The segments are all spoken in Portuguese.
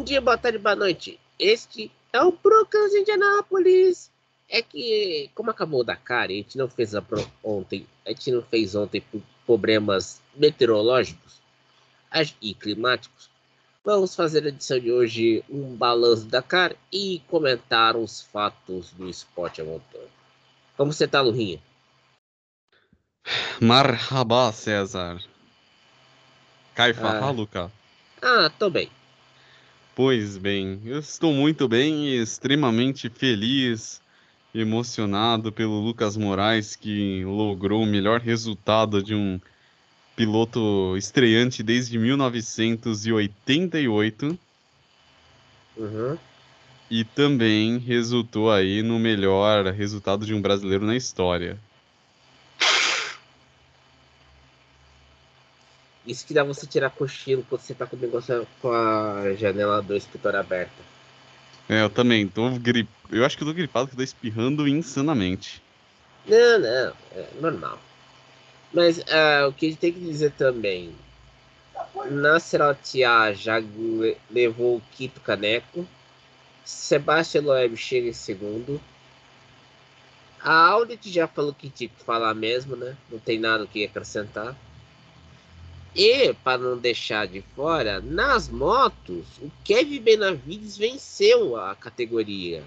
Bom dia, boa tarde, boa noite. Este é o de Indianápolis. É que, como acabou o Dakar, a gente não fez a pro... ontem, a gente não fez ontem por problemas meteorológicos e climáticos. Vamos fazer a edição de hoje um balanço da Dakar e comentar os fatos do esporte a motor. Como você tá, Lurinha? Marhaba, César. Caifa, Ah. Luca. Ah, tô bem. Pois bem, eu estou muito bem e extremamente feliz, emocionado pelo Lucas Moraes, que logrou o melhor resultado de um piloto estreante desde 1988 Uhum. e também resultou aí no melhor resultado de um brasileiro na história. Isso que dá você tirar cochilo quando você tá com o negócio com a janela do escritório aberta. É, eu também tô grip... Eu acho que eu tô gripado, que eu tô espirrando insanamente. Não, não, é normal. Mas ah, o que a gente tem que dizer também. Nasser Al-Attiyah já le- levou o quinto caneco. Sebastian Loeb chega em segundo. A Audit já falou que tinha que falar mesmo, né? Não tem nada que acrescentar. E, para não deixar de fora, nas motos, o Kevin Benavides venceu a categoria.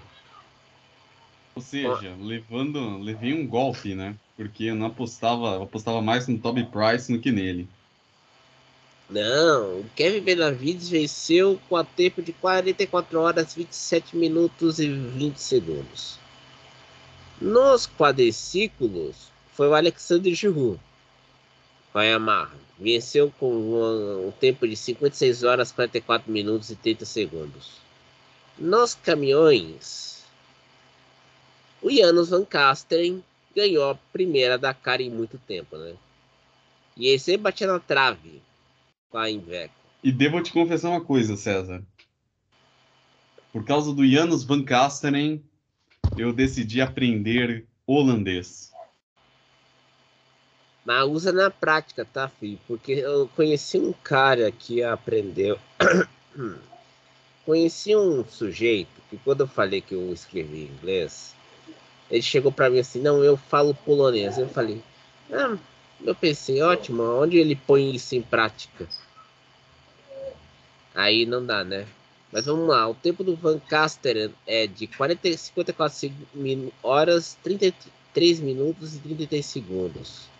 Ou seja, levando, levei um golpe, né? Porque eu não apostava, eu apostava mais no Toby Price do que nele. Não, o Kevin Benavides venceu com a tempo de 44 horas, 27 minutos e 20 segundos. Nos quadriciclos, foi o Alexandre Giroud, com a Yamaha. Venceu com um, tempo de 56 horas, 44 minutos e 30 segundos. Nos caminhões, o Janos Van Kasteren ganhou a primeira Dakar em muito tempo, né? E ele sempre batia na trave com a Inveco. E devo te confessar uma coisa, César. Por causa do Janus Van Kasteren, eu decidi aprender holandês. Mas usa na prática, tá, filho? Porque eu conheci um cara que aprendeu. conheci um sujeito que quando eu falei que eu escrevi inglês, ele chegou pra mim assim, não, eu falo polonês. Eu falei, ah, eu pensei, ótimo, onde ele põe isso em prática? Aí não dá, né? Mas vamos lá, o tempo do Van Caster é de 40, 54 seg- min- horas, 33 minutos e 33 segundos.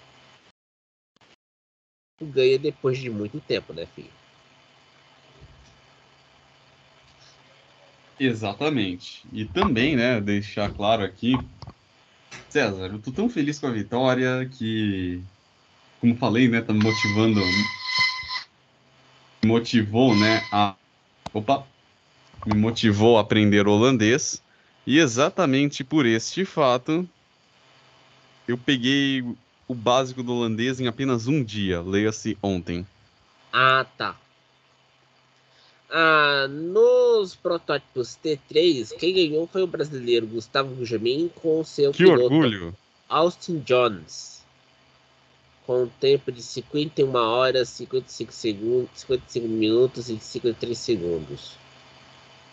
Ganha depois de muito tempo, né, filho? Exatamente. E também, né, deixar claro aqui, César, eu tô tão feliz com a vitória que, como falei, né, tá me motivando, me motivou, né, a, opa, me motivou a aprender holandês, e exatamente por este fato, eu peguei o básico do holandês em apenas um dia, leia-se ontem. Ah, tá. Ah, nos protótipos T3, quem ganhou foi o brasileiro Gustavo Gujamin com seu Que piloto orgulho! Austin Jones. Com um tempo de 51 horas, 55 segundos, 55 minutos e 53 segundos.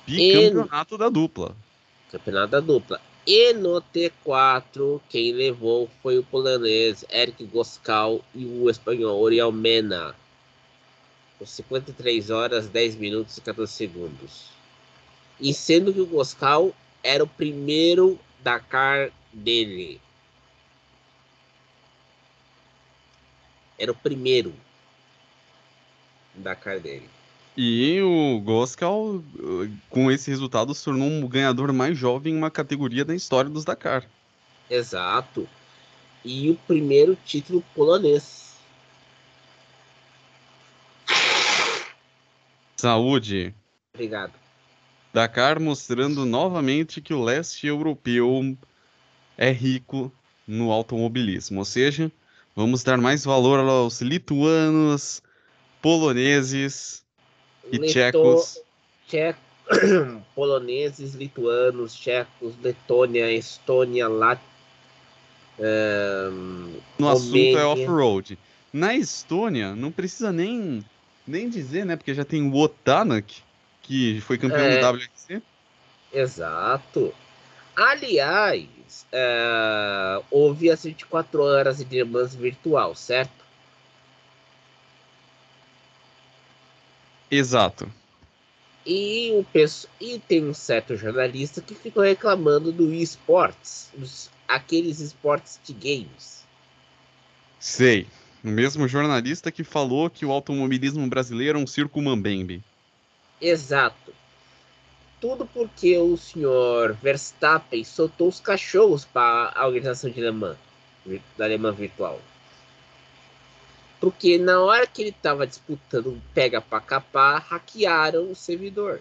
Bicampeonato da dupla. Campeonato da dupla. E no T4, quem levou foi o polonês Eric Goscal e o espanhol Oriol Mena. Com 53 horas, 10 minutos e 14 segundos. E sendo que o Goscal era o primeiro Dakar dele. Era o primeiro Dakar dele. E o Goskal, uh, com esse resultado, se tornou um ganhador mais jovem em uma categoria da história dos Dakar. Exato. E o primeiro título polonês. Saúde! Obrigado. Dakar mostrando novamente que o leste europeu é rico no automobilismo. Ou seja, vamos dar mais valor aos lituanos, poloneses e Leto- tchecos. Tche- Poloneses, lituanos, tchecos, Letônia, Estônia, Lat... ahn, No assunto é Romênia. off-road. Na Estônia, não precisa nem, nem dizer, né? Porque já tem o Otanak, que foi campeão É. do WRC. Exato. Aliás, é, houve as 24 horas de Mans virtual, certo? Exato. E, o e tem um certo jornalista que ficou reclamando do esportes, os- aqueles esportes de games. Sei. O mesmo jornalista que falou que o automobilismo brasileiro é um circo mambembe. Exato. Tudo porque o senhor Verstappen soltou os cachorros para a organização de Le Mans, da Le Mans virtual. Porque na hora que ele estava disputando pega para capar, hackearam o servidor.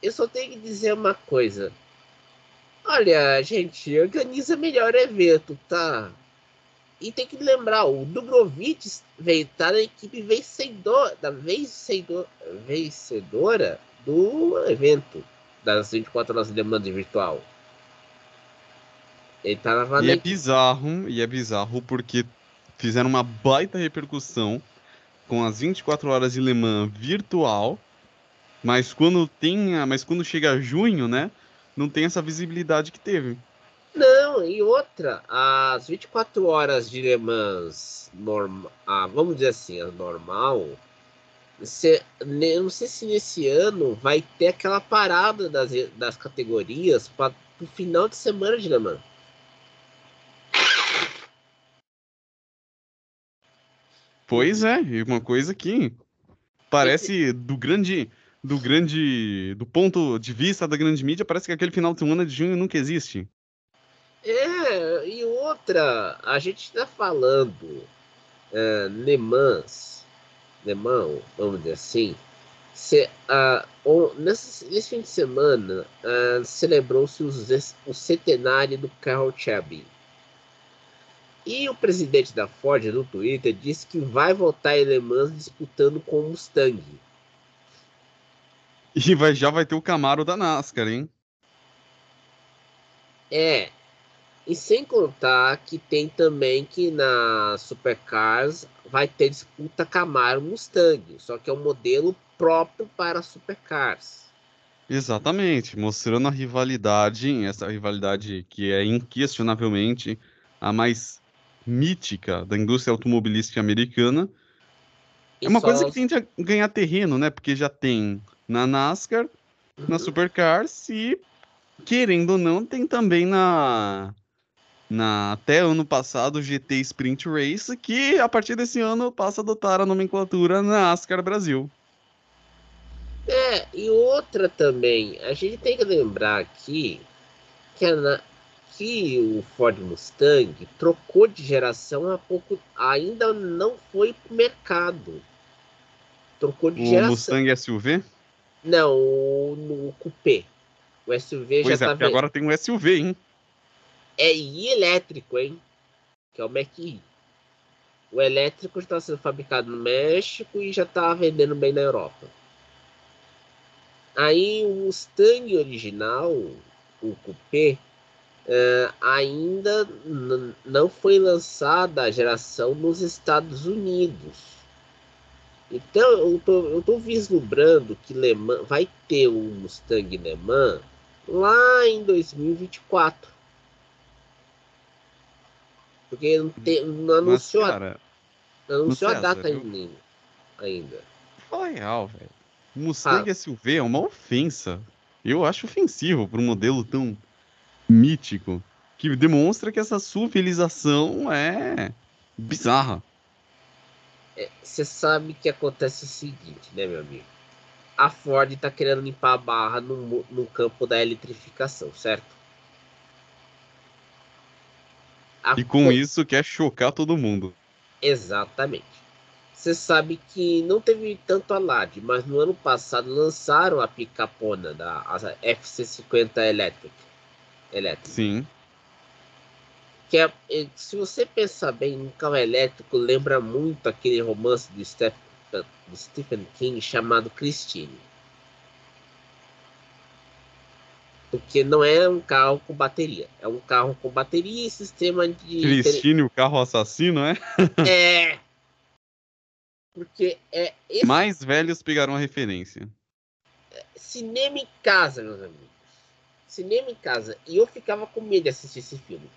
Eu só tenho que dizer uma coisa. Olha, gente, organiza melhor evento, tá? E tem que lembrar, o Dubrovic veio tá na equipe vencedor, da vencedor, vencedora do evento das 24 horas de demanda virtual. Ele tava E na é bizarro, e é bizarro porque fizeram uma baita repercussão com as 24 horas de Le Mans virtual, mas quando tem, mas quando chega junho, né, não tem essa visibilidade que teve. Não, e outra, as 24 horas de Le Mans normal, ah, vamos dizer assim, a normal, se, não sei se nesse ano vai ter aquela parada das, das categorias para o final de semana de Le Mans. Pois é, uma coisa que parece do grande, do grande, do ponto de vista da grande mídia, parece que aquele final de semana de junho nunca existe. É, e outra, a gente está falando é, Le Mans, Le Mans, vamos dizer assim, se, ah, o- nesse, nesse fim de semana ah, celebrou-se o centenário do Carroll Shelby. E o presidente da Ford no Twitter disse que vai voltar em Le Mans disputando com o Mustang. E vai, já vai ter o Camaro da NASCAR, hein? É. E sem contar que tem também que na Supercars vai ter disputa Camaro Mustang, só que é um modelo próprio para Supercars. Exatamente, mostrando a rivalidade, essa rivalidade que é inquestionavelmente a mais mítica da indústria automobilística americana. E É uma coisa que tende a ganhar terreno, né? Porque já tem na NASCAR, na Uhum. Supercars e, querendo ou não, tem também na, na até ano passado GT Sprint Race, que a partir desse ano passa a adotar a nomenclatura NASCAR Brasil. É, e outra também, a gente tem que lembrar aqui que, a na- que o Ford Mustang trocou de geração há pouco, ainda não foi pro mercado. Trocou de O geração. Mustang SUV? Não, o- no Coupé. O SUV Pois já é, tá agora tem um SUV, hein? É I elétrico, hein? Que é o Mach-E. O elétrico está sendo fabricado no México e já está vendendo bem na Europa. Aí o Mustang original, o Coupé, eh, ainda não foi lançada a geração nos Estados Unidos. Então eu tô, eu tô vislumbrando que Le Mans, vai ter o Mustang Le Mans lá em 2024. Porque não, tem, não Mas, anunciou, a- cara, não anunciou a data eu- ainda. ainda. fala real, velho. Mustang SUV é uma ofensa. Eu acho ofensivo para um modelo tão mítico que demonstra que essa civilização é bizarra. Você sabe que acontece o seguinte, né, meu amigo? A Ford está querendo limpar a barra no, no campo da eletrificação, certo? A E com Co- isso quer chocar todo mundo. Exatamente. Você sabe que não teve tanto alarde, mas no ano passado lançaram a picapona da a FC50 Electric. Electric. Sim. Que é, é, se você pensar bem, um carro elétrico lembra muito aquele romance do, Steph, do Stephen King chamado Christine. Porque não é um carro com bateria, é um carro com bateria e sistema de. Cristine, o carro assassino, é? É! Porque é. Esse... Mais velhos pegaram a referência. Cinema em casa, meus amigos. Cinema em casa. E eu ficava com medo de assistir esse filme.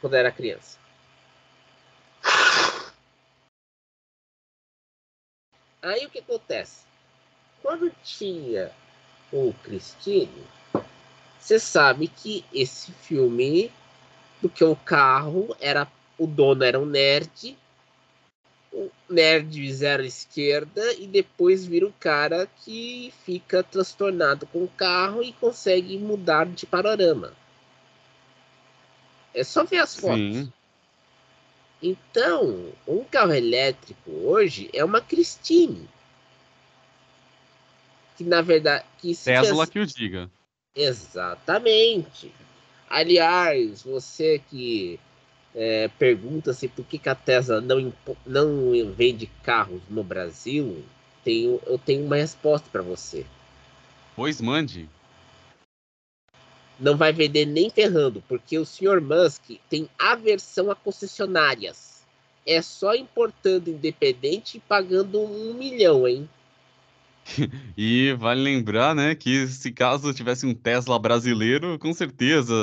Quando era criança. Aí o que acontece? Quando tinha o Cristine, você sabe que esse filme, porque o carro era. O dono era um nerd, o nerd zero esquerda, e depois vira o cara que fica transtornado com o carro e consegue mudar de panorama. É só ver as fotos. Sim. Então, um carro elétrico hoje é uma Christine. Que na verdade. Que Tesla que o diga. Exatamente. Aliás, você que é, pergunta-se por que, que, a Tesla não, não vende carros no Brasil, tenho, eu tenho uma resposta para você. Pois mande não vai vender nem ferrando, porque o Sr. Musk tem aversão a concessionárias. É só importando independente e pagando um milhão, hein? e vale lembrar, né, que se caso tivesse um Tesla brasileiro, com certeza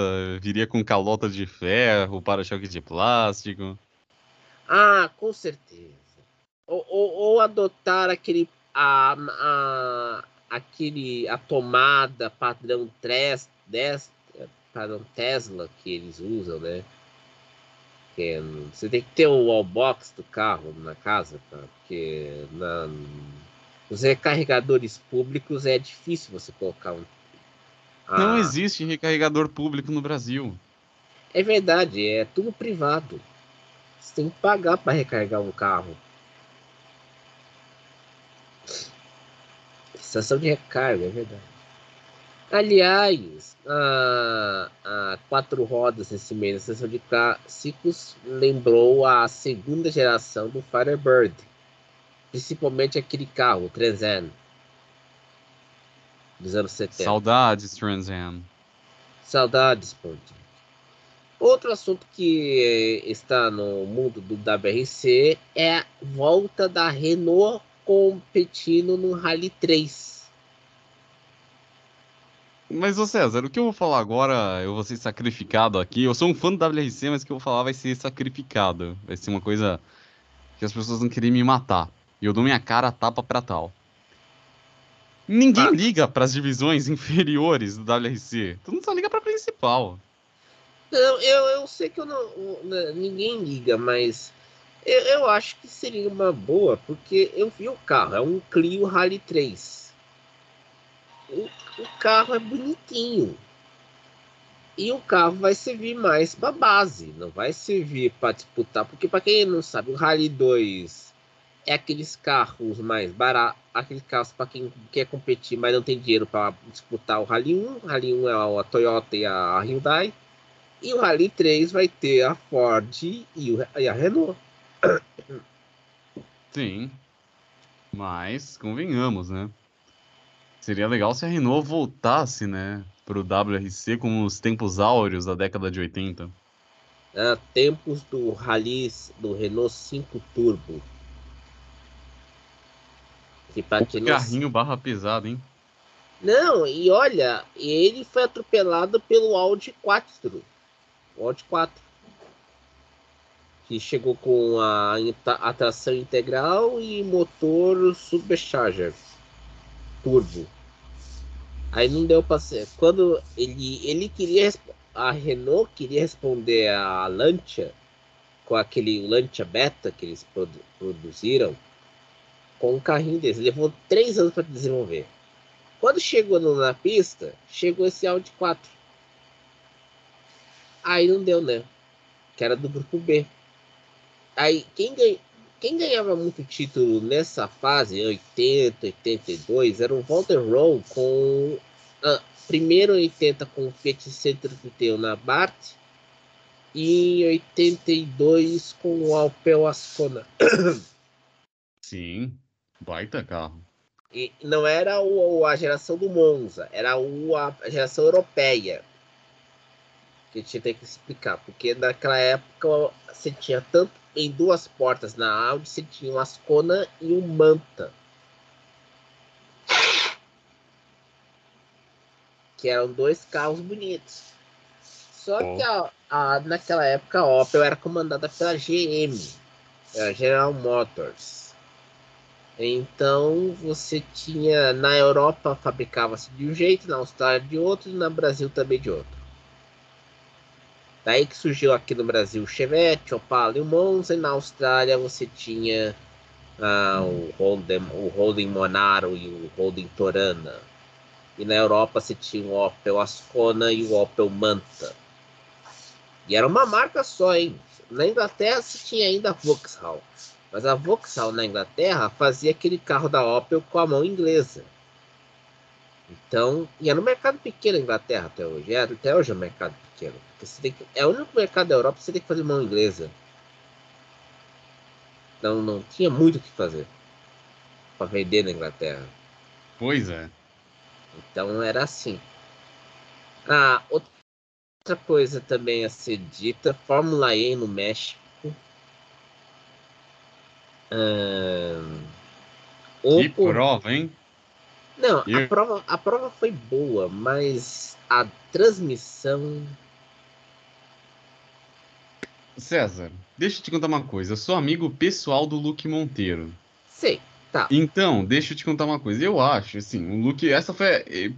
viria com calota de ferro, para-choque de plástico. Ah, com certeza. Ou, ou, ou adotar aquele a, a, aquele a tomada padrão 3 10 para um Tesla que eles usam, né? É, você tem que ter o wallbox do carro na casa, tá? porque na, os recarregadores públicos é difícil você colocar um. Não existe recarregador público no Brasil. É verdade, é tudo privado. Você tem que pagar para recarregar um carro. Estação de recarga, é verdade. Aliás, a, a quatro rodas nesse mês na sessão de clássicos lembrou a segunda geração do Firebird, principalmente aquele carro, o Trans Am, dos anos 70. Saudades, Trans Am. Saudades, Ponte. Outro assunto que está no mundo do WRC é a volta da Renault competindo no Rally 3 mas, ô César, o que eu vou falar agora, eu vou ser sacrificado aqui. Eu sou um fã do WRC, mas o que eu vou falar vai ser sacrificado. Vai ser uma coisa que as pessoas vão querer me matar. E eu dou minha cara a tapa pra tal. Ninguém ah. liga para as divisões inferiores do WRC. Todo mundo só liga pra principal. Não, eu, eu sei que eu não, né, ninguém liga, mas eu, eu acho que seria uma boa, porque eu vi o carro, é um Clio Rally 3. O o carro é bonitinho. E o carro vai servir mais para base, não vai servir para disputar, porque para quem não sabe, o Rally 2 é aqueles carros mais baratos, aqueles carros para quem quer competir, mas não tem dinheiro para disputar o Rally 1. O Rally 1 é a Toyota e a Hyundai. E o Rally 3 vai ter a Ford e a Renault. Sim. Mas convenhamos, né? Seria legal se a Renault voltasse, né, pro WRC como os tempos áureos da década de 80. É, tempos do Rally do Renault 5 Turbo. Que o carrinho não... barra pesado, hein? Não, e olha, ele foi atropelado pelo Audi 4. O Audi 4. Que chegou com a, a tração integral e motor supercharger turbo. Aí não deu para ser. Quando ele ele queria a Renault queria responder a Lancia com aquele Lancia Beta que eles produ produziram com um carrinho desse. Levou três anos para desenvolver. Quando chegou na pista, chegou esse Audi 4. Aí não deu, né? Que era do grupo B. Aí quem ganhou quem ganhava muito título nessa fase, 80, 82, era o Walter Rowe com. Ah, primeiro 80 com o Fiat Centro na Bart e em 82 com o Alpel Ascona. Sim, baita carro. E não era o, a geração do Monza, era o, a geração europeia. Que a gente tem que explicar, porque naquela época você tinha tanto em duas portas na Audi você tinha um Ascona e um Manta. Que eram dois carros bonitos. Só oh. que a, a, naquela época a Opel era comandada pela GM, a General Motors. Então você tinha na Europa fabricava-se de um jeito, na Austrália de outro e no Brasil também de outro. Daí que surgiu aqui no Brasil o Chevette, Opala e o Monza, e na Austrália você tinha ah, o, Holden, o Holden Monaro e o Holden Torana. E na Europa você tinha o Opel Ascona e o Opel Manta. E era uma marca só, hein? Na Inglaterra você tinha ainda a Vauxhall. Mas a Vauxhall na Inglaterra fazia aquele carro da Opel com a mão inglesa. Então, e é no mercado pequeno na Inglaterra até hoje. É, até hoje é um mercado pequeno. Você tem que, é o único mercado da Europa que você tem que fazer mão inglesa. Então não tinha muito o que fazer para vender na Inglaterra. Pois é. Então era assim. Ah, outra coisa também a ser dita, Fórmula E no México que prova, hein? Não, a, prova, a prova foi boa, mas a transmissão. César, deixa eu te contar uma coisa. Eu sou amigo pessoal do Luke Monteiro. Sei, tá. Então, deixa eu te contar uma coisa. Eu acho, assim, o Luke. Essa foi. Eh,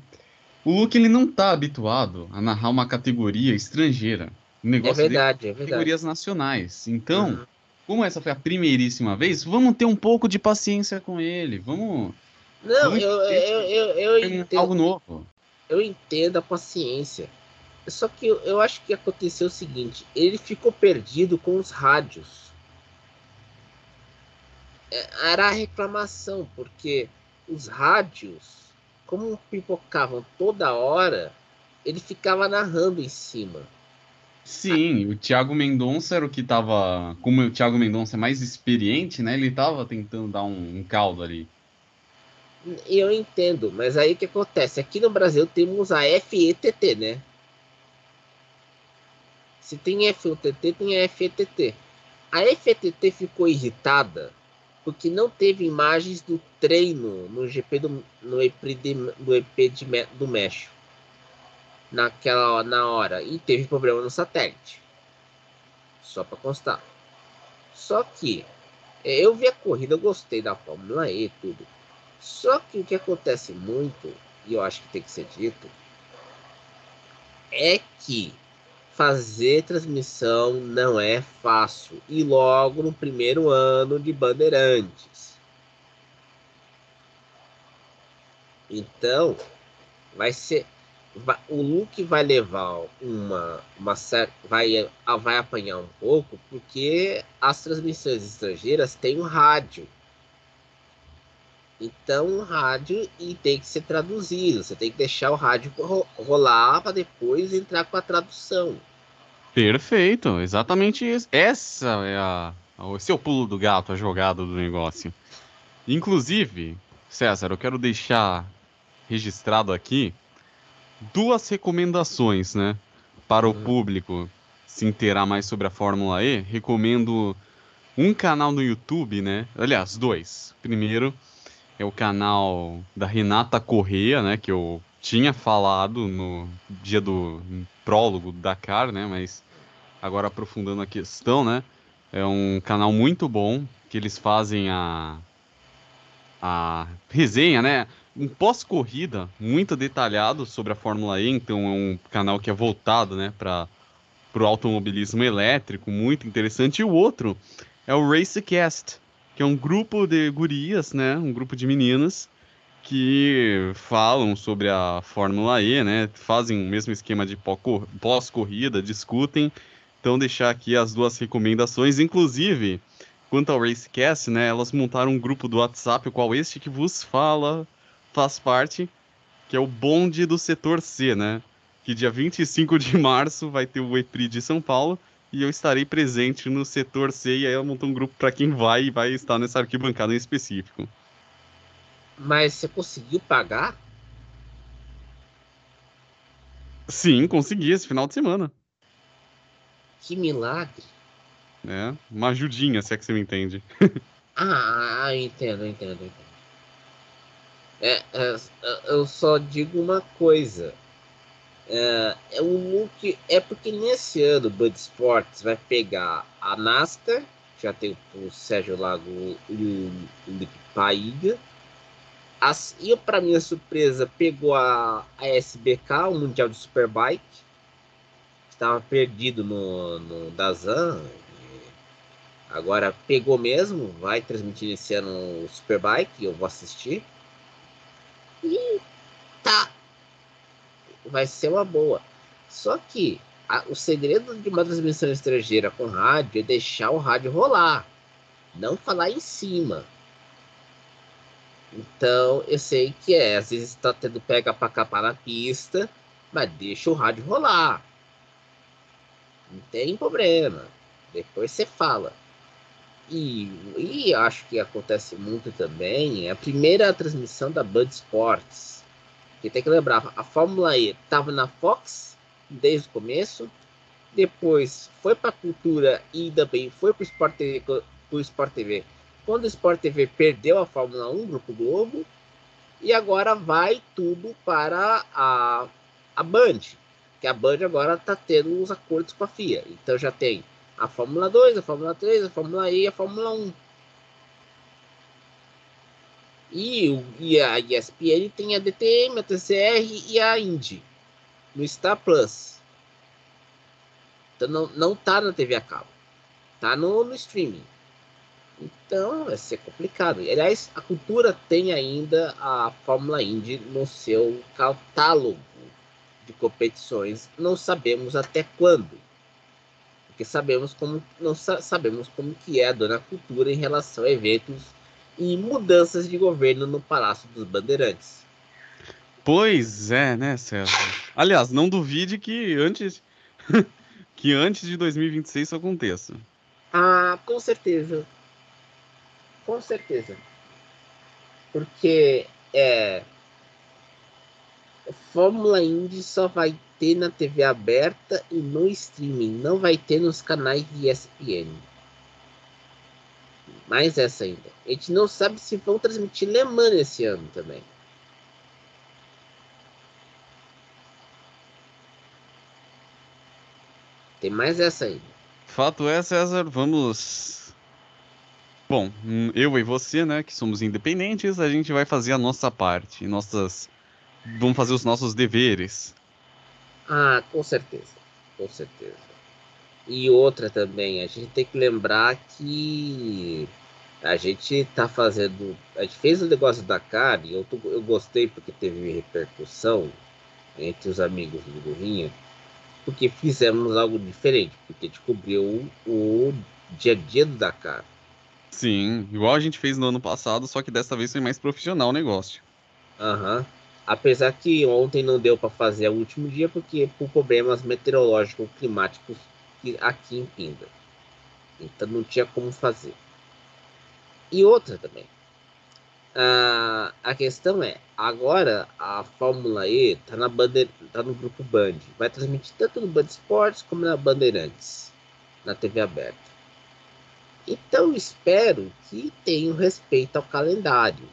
o Luke ele não tá habituado a narrar uma categoria estrangeira. O negócio é verdade, dele é, é verdade. categorias nacionais. Então, uhum como essa foi a primeiríssima vez, vamos ter um pouco de paciência com ele. Vamos. Não, vamos eu, eu, eu, eu entendo. Algo novo. Eu entendo a paciência. Só que eu, eu acho que aconteceu o seguinte: ele ficou perdido com os rádios. É, era a reclamação, porque os rádios, como pipocavam toda hora, ele ficava narrando em cima. Sim, o Thiago Mendonça era o que tava. Como o Thiago Mendonça é mais experiente, né? Ele tava tentando dar um, um caldo ali. Eu entendo, mas aí o que acontece? Aqui no Brasil temos a FETT, né? Se tem FETT, tem a FETT. A FETT ficou irritada porque não teve imagens do treino no GP do, no EP, de, do, EP de, do México naquela na hora e teve problema no satélite. Só para constar. Só que é, eu vi a corrida, eu gostei da Fórmula E e tudo. Só que o que acontece muito, e eu acho que tem que ser dito, é que fazer transmissão não é fácil. E logo no primeiro ano de Bandeirantes. Então, vai ser o Luke vai levar uma, uma certa. Vai, vai apanhar um pouco, porque as transmissões estrangeiras têm um rádio. Então, o rádio e tem que ser traduzido. Você tem que deixar o rádio rolar para depois entrar com a tradução. Perfeito, exatamente isso. Essa é a. É o pulo do gato, a jogada do negócio. Inclusive, César, eu quero deixar registrado aqui duas recomendações, né? Para o uhum. público se inteirar mais sobre a Fórmula E, recomendo um canal no YouTube, né? Aliás, dois. Primeiro é o canal da Renata Correia, né? Que eu tinha falado no dia do prólogo do Dakar, né? Mas agora aprofundando a questão, né? É um canal muito bom que eles fazem a a resenha, né? Um pós-corrida muito detalhado sobre a Fórmula E, então é um canal que é voltado né, para o automobilismo elétrico, muito interessante. E o outro é o Racecast, que é um grupo de gurias, né, um grupo de meninas que falam sobre a Fórmula E, né, fazem o mesmo esquema de pós-corrida, discutem. Então, deixar aqui as duas recomendações, inclusive, quanto ao Racecast, né, elas montaram um grupo do WhatsApp, o qual este que vos fala faz parte, que é o bonde do setor C, né? Que dia 25 de março vai ter o EPRI de São Paulo e eu estarei presente no setor C e aí eu monto um grupo para quem vai e vai estar nessa arquibancada em específico. Mas você conseguiu pagar? Sim, consegui esse final de semana. Que milagre. né? Uma ajudinha, se é que você me entende. ah, entendo, entendo, entendo. É, é, eu só digo uma coisa. É, é um look. É porque nesse ano o Bud Sports vai pegar a NASCAR, já tem o, Sérgio Lago e o Paiga. As, e para minha surpresa, pegou a, a SBK, o Mundial de Superbike, estava perdido no, no Dazan. Agora pegou mesmo, vai transmitir esse ano o Superbike, eu vou assistir. Tá. Vai ser uma boa. Só que a, o segredo de uma transmissão estrangeira com rádio é deixar o rádio rolar. Não falar em cima. Então, eu sei que é, às vezes está tendo pega para capar na pista, mas deixa o rádio rolar. Não tem problema. Depois você fala. E, e acho que acontece muito também é a primeira transmissão da Bud Sports. Que tem que lembrar, a Fórmula E estava na Fox desde o começo, depois foi para a cultura e também foi para o Sport TV. Quando o Sport TV perdeu a Fórmula 1, Grupo Globo, e agora vai tudo para a, a Band, que a Band agora está tendo os acordos com a FIA. Então já tem a Fórmula 2, a Fórmula 3, a Fórmula E e a Fórmula 1. E, e a ESPN tem a DTM, a TCR e a Indy no Star Plus. Então não, não tá na TV a cabo. Tá no, no streaming. Então vai ser complicado. Aliás, a cultura tem ainda a Fórmula Indy no seu catálogo de competições. Não sabemos até quando porque sabemos como não sabemos como que é a dona cultura em relação a eventos e mudanças de governo no Palácio dos Bandeirantes. Pois é, né, César? Aliás, não duvide que antes que antes de 2026 isso aconteça. Ah, com certeza. Com certeza. Porque é Fórmula Indy só vai ter na TV aberta e no streaming, não vai ter nos canais de ESPN. Mais essa ainda. A gente não sabe se vão transmitir Le Mans esse ano também. Tem mais essa ainda. Fato é, César, vamos. Bom, eu e você, né, que somos independentes, a gente vai fazer a nossa parte, nossas. Vamos fazer os nossos deveres. Ah, com certeza, com certeza. E outra também, a gente tem que lembrar que a gente tá fazendo. A gente fez o negócio da Dakar e eu, eu gostei porque teve repercussão entre os amigos do Gorrinha, porque fizemos algo diferente, porque descobriu o dia a dia do Dakar. Sim, igual a gente fez no ano passado, só que dessa vez foi mais profissional o negócio. Aham. Uhum. Apesar que ontem não deu para fazer o último dia, porque por problemas meteorológicos climáticos aqui em Pinda. Então não tinha como fazer. E outra também. Ah, a questão é, agora a Fórmula E está na bandeira, tá no grupo Band. Vai transmitir tanto no Band Esportes como na Bandeirantes, na TV aberta. Então espero que tenham respeito ao calendário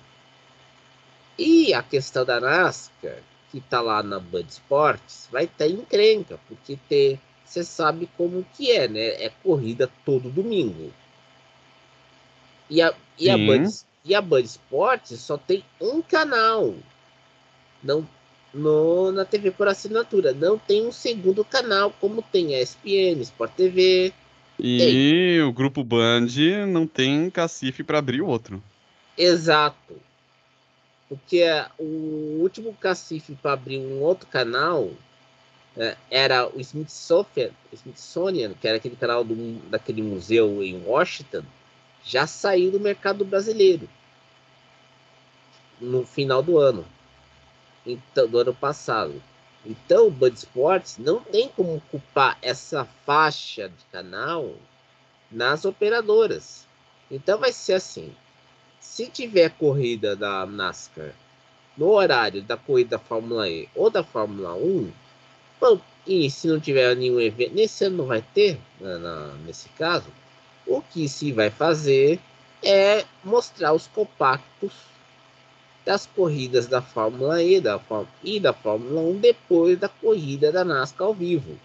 e a questão da NASCAR, que está lá na Band Esportes, vai estar encrenca, porque você sabe como que é, né? É corrida todo domingo. E a, e a, Band, e a Band Esportes só tem um canal. Não, no, na TV por assinatura. Não tem um segundo canal, como tem a ESPN, Sport TV. E tem. o grupo Band não tem cacife para abrir o outro. Exato. Porque o último cacife para abrir um outro canal é, era o Smithsonian, Smithsonian, que era aquele canal do, daquele museu em Washington, já saiu do mercado brasileiro no final do ano, então, do ano passado. Então, o Bud Sports não tem como culpar essa faixa de canal nas operadoras. Então, vai ser assim: se tiver corrida da NASCAR no horário da corrida da Fórmula E ou da Fórmula 1, bom, e se não tiver nenhum evento, nesse ano não vai ter, na, né, na, nesse caso, O que se vai fazer é mostrar os compactos das corridas da Fórmula E da, e da Fórmula 1 depois da corrida da NASCAR ao vivo.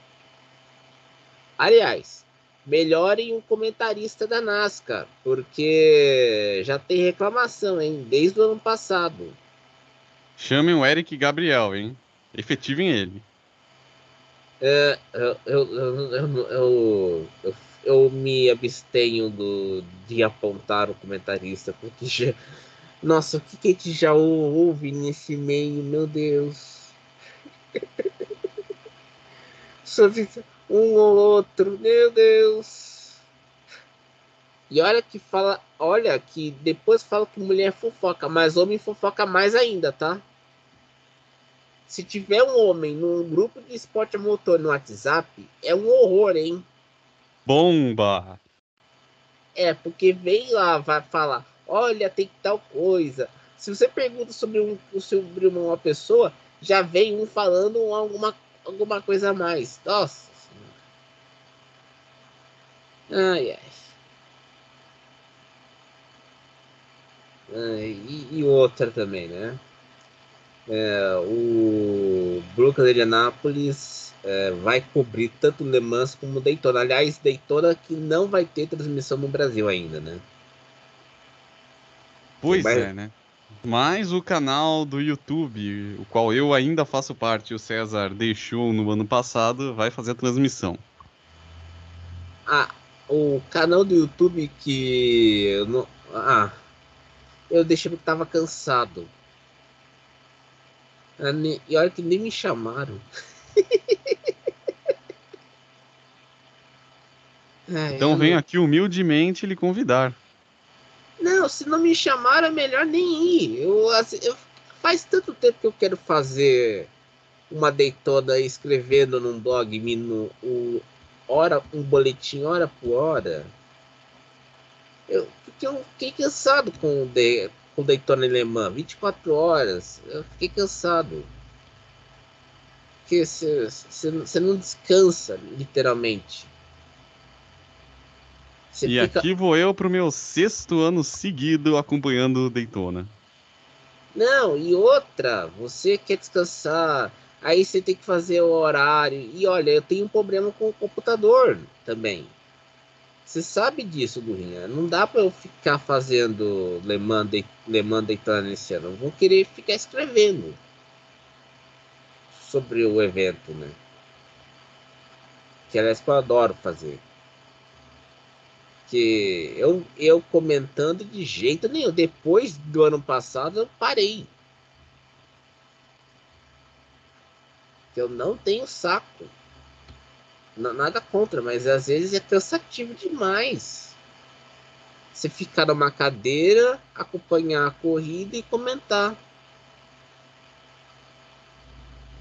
Aliás, melhorem o comentarista da NASCAR, porque já tem reclamação, hein? Desde o ano passado. Chamem o Eric Gabriel, hein? Efetivem ele. É, eu, eu, eu, eu, eu, me abstenho do, de apontar o comentarista, porque já. Nossa, o que, que a gente já ouve nesse meio, meu Deus. Sobre um ou outro, meu Deus. E olha que fala, olha que depois fala que mulher fofoca, mas homem fofoca mais ainda, tá? Se tiver um homem num grupo de esporte motor no WhatsApp, é um horror, hein? Bomba! É, porque vem lá, vai falar, olha, tem tal coisa. Se você pergunta sobre, um, sobre uma pessoa, já vem um falando alguma, alguma coisa a mais. Nossa Ai, ai. ai e, e outra também, né? É, o Brooklyn de Anápolis é, vai cobrir tanto Le Mans como Daytona. Aliás, Daytona que não vai ter transmissão no Brasil ainda, né? Pois vai... é, né? Mas o canal do YouTube, o qual eu ainda faço parte, o César deixou no ano passado, vai fazer a transmissão. Ah, o canal do YouTube que. Eu não... Ah, eu deixei porque tava cansado. Ah, e olha que nem me chamaram. então venho aqui humildemente lhe convidar. Não, se não me chamaram é melhor nem ir. Eu, assim, eu, faz tanto tempo que eu quero fazer uma deitona escrevendo num blog no, o, hora, um boletim hora por hora. Eu, porque eu fiquei cansado com o, de, com Daytona Alemã, 24 horas. Eu fiquei cansado. Porque você não descansa, literalmente. E fica... aqui vou eu pro meu sexto ano seguido acompanhando Daytona. Não, e outra, você quer descansar, aí você tem que fazer o horário. E olha, eu tenho um problema com o computador também. Você sabe disso, Gurinha. Não dá para eu ficar fazendo Le Mans, de, Le Mans ano. Eu vou querer ficar escrevendo sobre o evento, né? Que aliás eu adoro fazer. Que eu, eu comentando de jeito nenhum. Depois do ano passado eu parei. Que eu não tenho saco nada contra, mas às vezes é cansativo demais. Você ficar numa cadeira, acompanhar a corrida e comentar.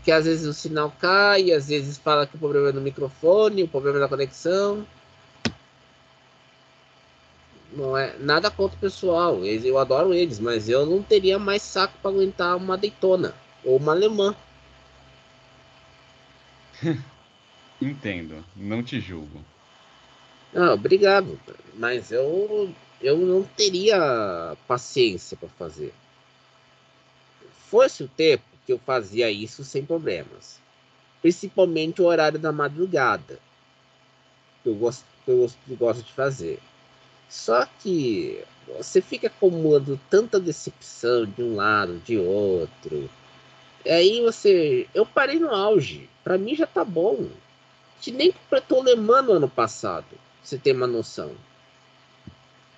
Que às vezes o sinal cai, às vezes fala que o problema é no microfone, o problema é na conexão. Não é nada contra o pessoal, eu adoro eles, mas eu não teria mais saco para aguentar uma Daytona ou uma alemã. Entendo, não te julgo. Não, obrigado, mas eu eu não teria paciência para fazer. Fosse o tempo que eu fazia isso sem problemas, principalmente o horário da madrugada, que eu gosto, que eu gosto, eu gosto de fazer. Só que você fica acumulando tanta decepção de um lado, de outro. E aí você. Eu parei no auge. Para mim já tá bom gente nem completou Le Mans no ano passado, você tem uma noção.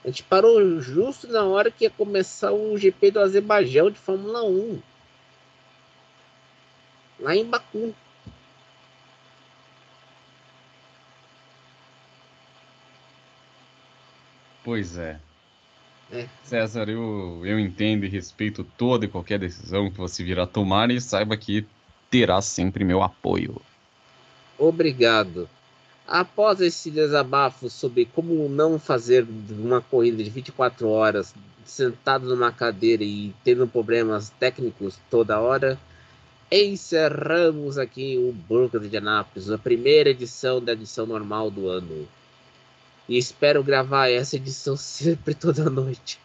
A gente parou justo na hora que ia começar o GP do Azerbaijão de Fórmula 1. Lá em Baku. Pois é. é. César, eu, eu entendo e respeito toda e qualquer decisão que você virá tomar e saiba que terá sempre meu apoio. Obrigado. Após esse desabafo sobre como não fazer uma corrida de 24 horas sentado numa cadeira e tendo problemas técnicos toda hora, encerramos aqui o Burger de Anápolis, a primeira edição da edição normal do ano. E espero gravar essa edição sempre toda noite.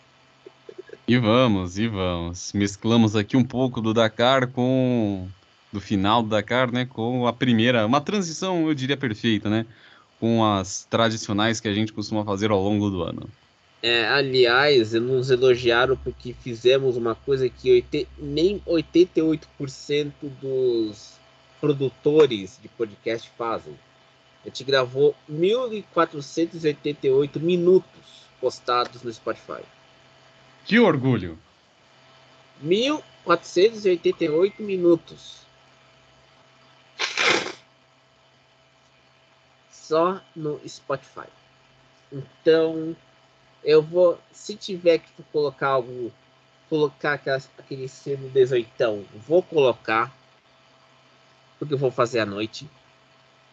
E vamos, e vamos. Mesclamos aqui um pouco do Dakar com. Do final do Dakar, né? Com a primeira. Uma transição, eu diria, perfeita, né? Com as tradicionais que a gente costuma fazer ao longo do ano. É, aliás, nos elogiaram porque fizemos uma coisa que 80, nem 88% dos produtores de podcast fazem. A gente gravou 1.488 minutos postados no Spotify. Que orgulho! 1.488 minutos. Só no Spotify. Então, eu vou, se tiver que colocar algo, colocar aquelas, aquele selo 18, vou colocar, porque eu vou fazer à noite.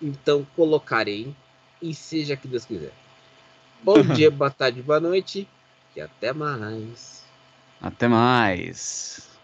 Então colocarei, e seja que Deus quiser. Bom dia, boa tarde, boa noite, e até mais. Até mais.